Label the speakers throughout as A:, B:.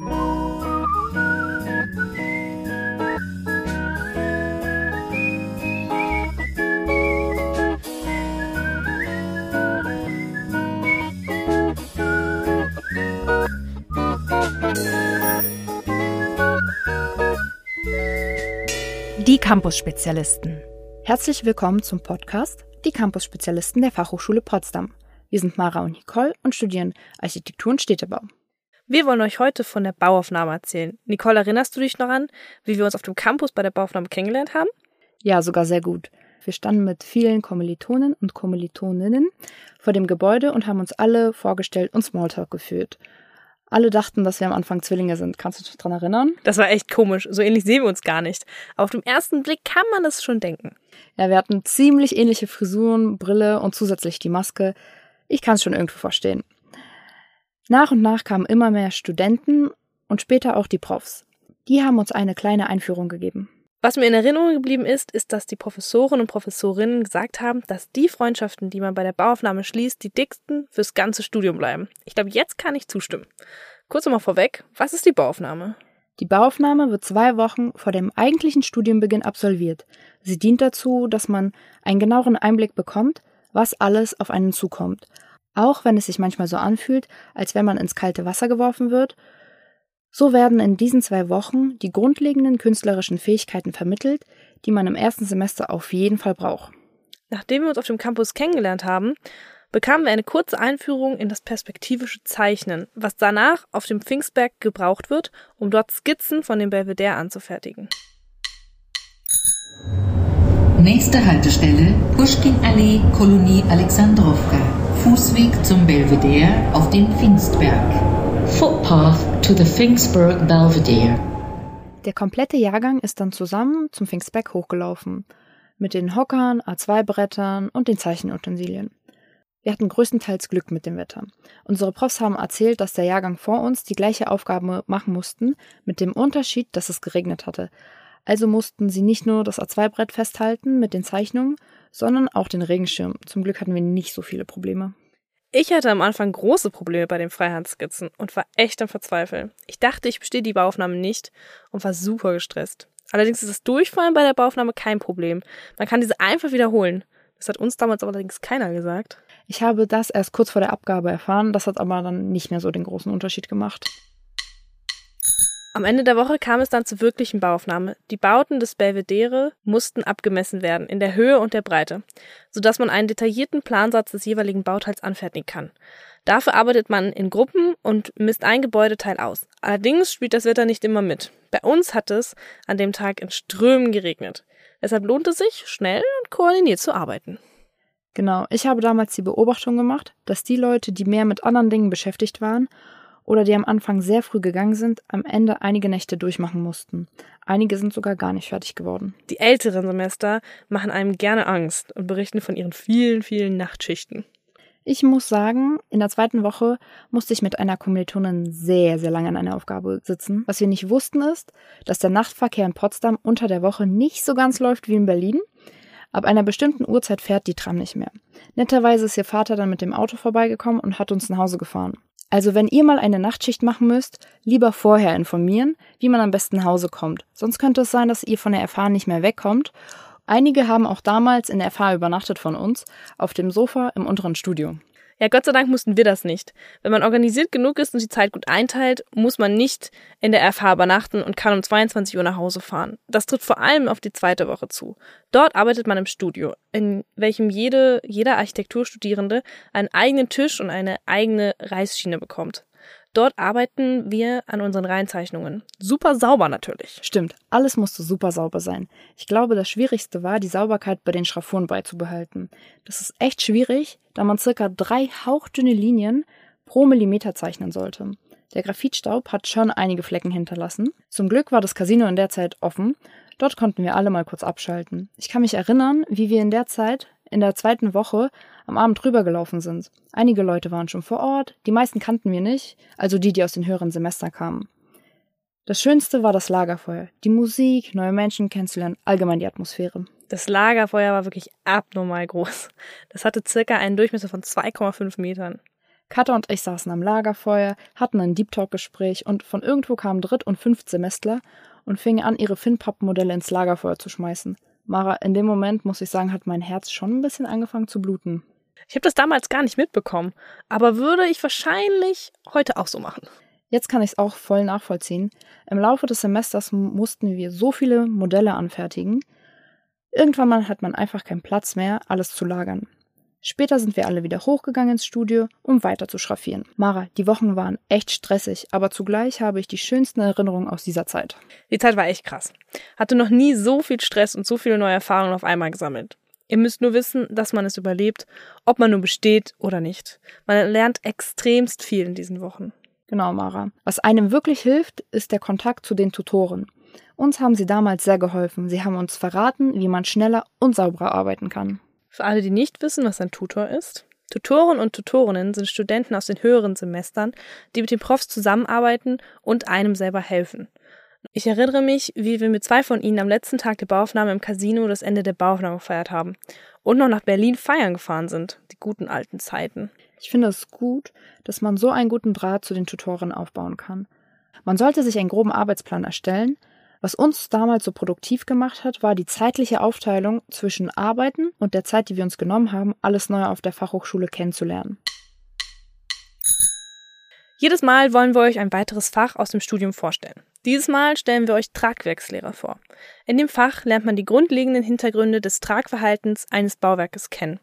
A: Die Campus-Spezialisten. Herzlich willkommen zum Podcast Die Campus-Spezialisten der Fachhochschule Potsdam. Wir sind Mara und Nicole und studieren Architektur und Städtebau.
B: Wir wollen euch heute von der Bauaufnahme erzählen. Nicole, erinnerst du dich noch an, wie wir uns auf dem Campus bei der Bauaufnahme kennengelernt haben?
A: Ja, sogar sehr gut. Wir standen mit vielen Kommilitonen und Kommilitoninnen vor dem Gebäude und haben uns alle vorgestellt und Smalltalk geführt. Alle dachten, dass wir am Anfang Zwillinge sind. Kannst du dich daran erinnern?
B: Das war echt komisch. So ähnlich sehen wir uns gar nicht. Aber auf den ersten Blick kann man es schon denken.
A: Ja, wir hatten ziemlich ähnliche Frisuren, Brille und zusätzlich die Maske. Ich kann es schon irgendwo verstehen. Nach und nach kamen immer mehr Studenten und später auch die Profs. Die haben uns eine kleine Einführung gegeben.
B: Was mir in Erinnerung geblieben ist, ist, dass die Professoren und Professorinnen gesagt haben, dass die Freundschaften, die man bei der Bauaufnahme schließt, die dicksten fürs ganze Studium bleiben. Ich glaube, jetzt kann ich zustimmen. Kurz nochmal vorweg, was ist die Bauaufnahme?
A: Die Bauaufnahme wird zwei Wochen vor dem eigentlichen Studienbeginn absolviert. Sie dient dazu, dass man einen genaueren Einblick bekommt, was alles auf einen zukommt. Auch wenn es sich manchmal so anfühlt, als wenn man ins kalte Wasser geworfen wird so werden in diesen zwei Wochen die grundlegenden künstlerischen Fähigkeiten vermittelt, die man im ersten Semester auf jeden Fall braucht.
B: Nachdem wir uns auf dem Campus kennengelernt haben, bekamen wir eine kurze Einführung in das perspektivische Zeichnen, was danach auf dem Pfingstberg gebraucht wird, um dort Skizzen von dem Belvedere anzufertigen.
C: Nächste Haltestelle Pushkin-Allee, Kolonie Alexandrowka. Fußweg zum Belvedere auf dem Pfingstberg. Footpath to the Pfingstberg Belvedere.
A: Der komplette Jahrgang ist dann zusammen zum Pfingstberg hochgelaufen. Mit den Hockern, A2-Brettern und den Zeichenutensilien. Wir hatten größtenteils Glück mit dem Wetter. Unsere Profs haben erzählt, dass der Jahrgang vor uns die gleiche Aufgabe machen mussten, mit dem Unterschied, dass es geregnet hatte. Also mussten sie nicht nur das A2-Brett festhalten mit den Zeichnungen, sondern auch den Regenschirm. Zum Glück hatten wir nicht so viele Probleme.
B: Ich hatte am Anfang große Probleme bei den Freihandskizzen und war echt am Verzweifeln. Ich dachte, ich bestehe die Bauaufnahme nicht und war super gestresst. Allerdings ist das Durchfallen bei der Bauaufnahme kein Problem. Man kann diese einfach wiederholen. Das hat uns damals allerdings keiner gesagt.
A: Ich habe das erst kurz vor der Abgabe erfahren, das hat aber dann nicht mehr so den großen Unterschied gemacht.
B: Am Ende der Woche kam es dann zur wirklichen Bauaufnahme. Die Bauten des Belvedere mussten abgemessen werden, in der Höhe und der Breite, sodass man einen detaillierten Plansatz des jeweiligen Bauteils anfertigen kann. Dafür arbeitet man in Gruppen und misst ein Gebäudeteil aus. Allerdings spielt das Wetter nicht immer mit. Bei uns hat es an dem Tag in Strömen geregnet. Deshalb lohnt es sich, schnell und koordiniert zu arbeiten.
A: Genau, ich habe damals die Beobachtung gemacht, dass die Leute, die mehr mit anderen Dingen beschäftigt waren oder die am Anfang sehr früh gegangen sind, am Ende einige Nächte durchmachen mussten. Einige sind sogar gar nicht fertig geworden.
B: Die älteren Semester machen einem gerne Angst und berichten von ihren vielen, vielen Nachtschichten.
A: Ich muss sagen, in der zweiten Woche musste ich mit einer Kommilitonin sehr, sehr lange an einer Aufgabe sitzen. Was wir nicht wussten ist, dass der Nachtverkehr in Potsdam unter der Woche nicht so ganz läuft wie in Berlin. Ab einer bestimmten Uhrzeit fährt die Tram nicht mehr. Netterweise ist ihr Vater dann mit dem Auto vorbeigekommen und hat uns nach Hause gefahren. Also wenn ihr mal eine Nachtschicht machen müsst, lieber vorher informieren, wie man am besten nach Hause kommt. Sonst könnte es sein, dass ihr von der FH nicht mehr wegkommt. Einige haben auch damals in der FH übernachtet von uns, auf dem Sofa im unteren Studio.
B: Ja, Gott sei Dank mussten wir das nicht. Wenn man organisiert genug ist und die Zeit gut einteilt, muss man nicht in der FH übernachten und kann um 22 Uhr nach Hause fahren. Das tritt vor allem auf die zweite Woche zu. Dort arbeitet man im Studio, in welchem jede, jeder Architekturstudierende einen eigenen Tisch und eine eigene Reißschiene bekommt. Dort arbeiten wir an unseren Reihenzeichnungen. Super sauber natürlich.
A: Stimmt, alles musste super sauber sein. Ich glaube, das Schwierigste war, die Sauberkeit bei den Schraffuren beizubehalten. Das ist echt schwierig, da man circa drei hauchdünne Linien pro Millimeter zeichnen sollte. Der Graphitstaub hat schon einige Flecken hinterlassen. Zum Glück war das Casino in der Zeit offen. Dort konnten wir alle mal kurz abschalten. Ich kann mich erinnern, wie wir in der Zeit in der zweiten Woche am Abend rübergelaufen sind. Einige Leute waren schon vor Ort, die meisten kannten wir nicht, also die, die aus den höheren Semestern kamen. Das Schönste war das Lagerfeuer, die Musik, neue Menschen kennenzulernen, allgemein die Atmosphäre.
B: Das Lagerfeuer war wirklich abnormal groß. Das hatte circa einen Durchmesser von 2,5 Metern.
A: Katha und ich saßen am Lagerfeuer, hatten ein Deep Talk-Gespräch und von irgendwo kamen Dritt- und Fünftsemestler und fingen an, ihre Finnpapp-Modelle ins Lagerfeuer zu schmeißen. Mara, in dem Moment, muss ich sagen, hat mein Herz schon ein bisschen angefangen zu bluten.
B: Ich habe das damals gar nicht mitbekommen, aber würde ich wahrscheinlich heute auch so machen.
A: Jetzt kann ich es auch voll nachvollziehen. Im Laufe des Semesters mussten wir so viele Modelle anfertigen. Irgendwann mal hat man einfach keinen Platz mehr, alles zu lagern. Später sind wir alle wieder hochgegangen ins Studio, um weiter zu schraffieren. Mara, die Wochen waren echt stressig, aber zugleich habe ich die schönsten Erinnerungen aus dieser Zeit.
B: Die Zeit war echt krass. Hatte noch nie so viel Stress und so viele neue Erfahrungen auf einmal gesammelt. Ihr müsst nur wissen, dass man es überlebt, ob man nur besteht oder nicht. Man lernt extremst viel in diesen Wochen.
A: Genau, Mara. Was einem wirklich hilft, ist der Kontakt zu den Tutoren. Uns haben sie damals sehr geholfen. Sie haben uns verraten, wie man schneller und sauberer arbeiten kann.
B: Für alle, die nicht wissen, was ein Tutor ist. Tutoren und Tutorinnen sind Studenten aus den höheren Semestern, die mit den Profs zusammenarbeiten und einem selber helfen. Ich erinnere mich, wie wir mit zwei von ihnen am letzten Tag der Bauaufnahme im Casino das Ende der Bauaufnahme gefeiert haben und noch nach Berlin feiern gefahren sind. Die guten alten Zeiten.
A: Ich finde es gut, dass man so einen guten Draht zu den Tutoren aufbauen kann. Man sollte sich einen groben Arbeitsplan erstellen, was uns damals so produktiv gemacht hat, war die zeitliche Aufteilung zwischen Arbeiten und der Zeit, die wir uns genommen haben, alles neu auf der Fachhochschule kennenzulernen.
B: Jedes Mal wollen wir euch ein weiteres Fach aus dem Studium vorstellen. Dieses Mal stellen wir euch Tragwerkslehrer vor. In dem Fach lernt man die grundlegenden Hintergründe des Tragverhaltens eines Bauwerkes kennen.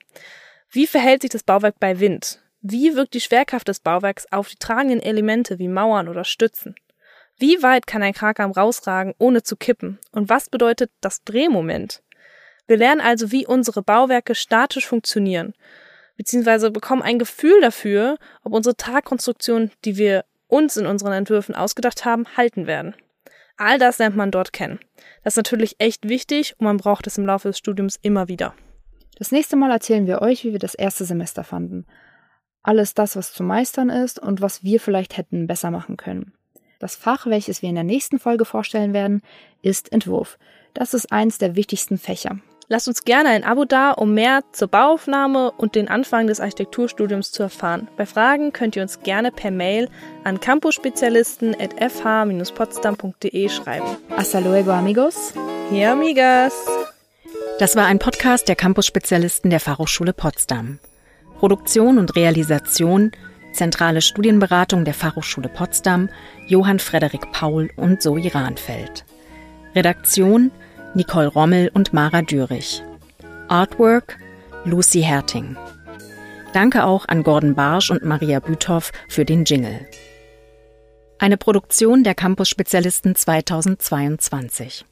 B: Wie verhält sich das Bauwerk bei Wind? Wie wirkt die Schwerkraft des Bauwerks auf die tragenden Elemente wie Mauern oder Stützen? Wie weit kann ein Krakam rausragen, ohne zu kippen? Und was bedeutet das Drehmoment? Wir lernen also, wie unsere Bauwerke statisch funktionieren, beziehungsweise bekommen ein Gefühl dafür, ob unsere Tragkonstruktionen, die wir uns in unseren Entwürfen ausgedacht haben, halten werden. All das lernt man dort kennen. Das ist natürlich echt wichtig und man braucht es im Laufe des Studiums immer wieder.
A: Das nächste Mal erzählen wir euch, wie wir das erste Semester fanden. Alles das, was zu meistern ist und was wir vielleicht hätten besser machen können. Das Fach, welches wir in der nächsten Folge vorstellen werden, ist Entwurf. Das ist eins der wichtigsten Fächer.
B: Lasst uns gerne ein Abo da, um mehr zur Bauaufnahme und den Anfang des Architekturstudiums zu erfahren. Bei Fragen könnt ihr uns gerne per Mail an campusspezialisten.fh-potsdam.de schreiben.
A: Hasta luego, amigos.
B: Hey, amigas.
C: Das war ein Podcast der Campusspezialisten der Fachhochschule Potsdam. Produktion und Realisation Zentrale Studienberatung der Fachhochschule Potsdam, Johann Frederik Paul und Zoe Rahnfeld. Redaktion Nicole Rommel und Mara Dürich. Artwork Lucy Herting. Danke auch an Gordon Barsch und Maria Büthoff für den Jingle. Eine Produktion der Campus Spezialisten 2022.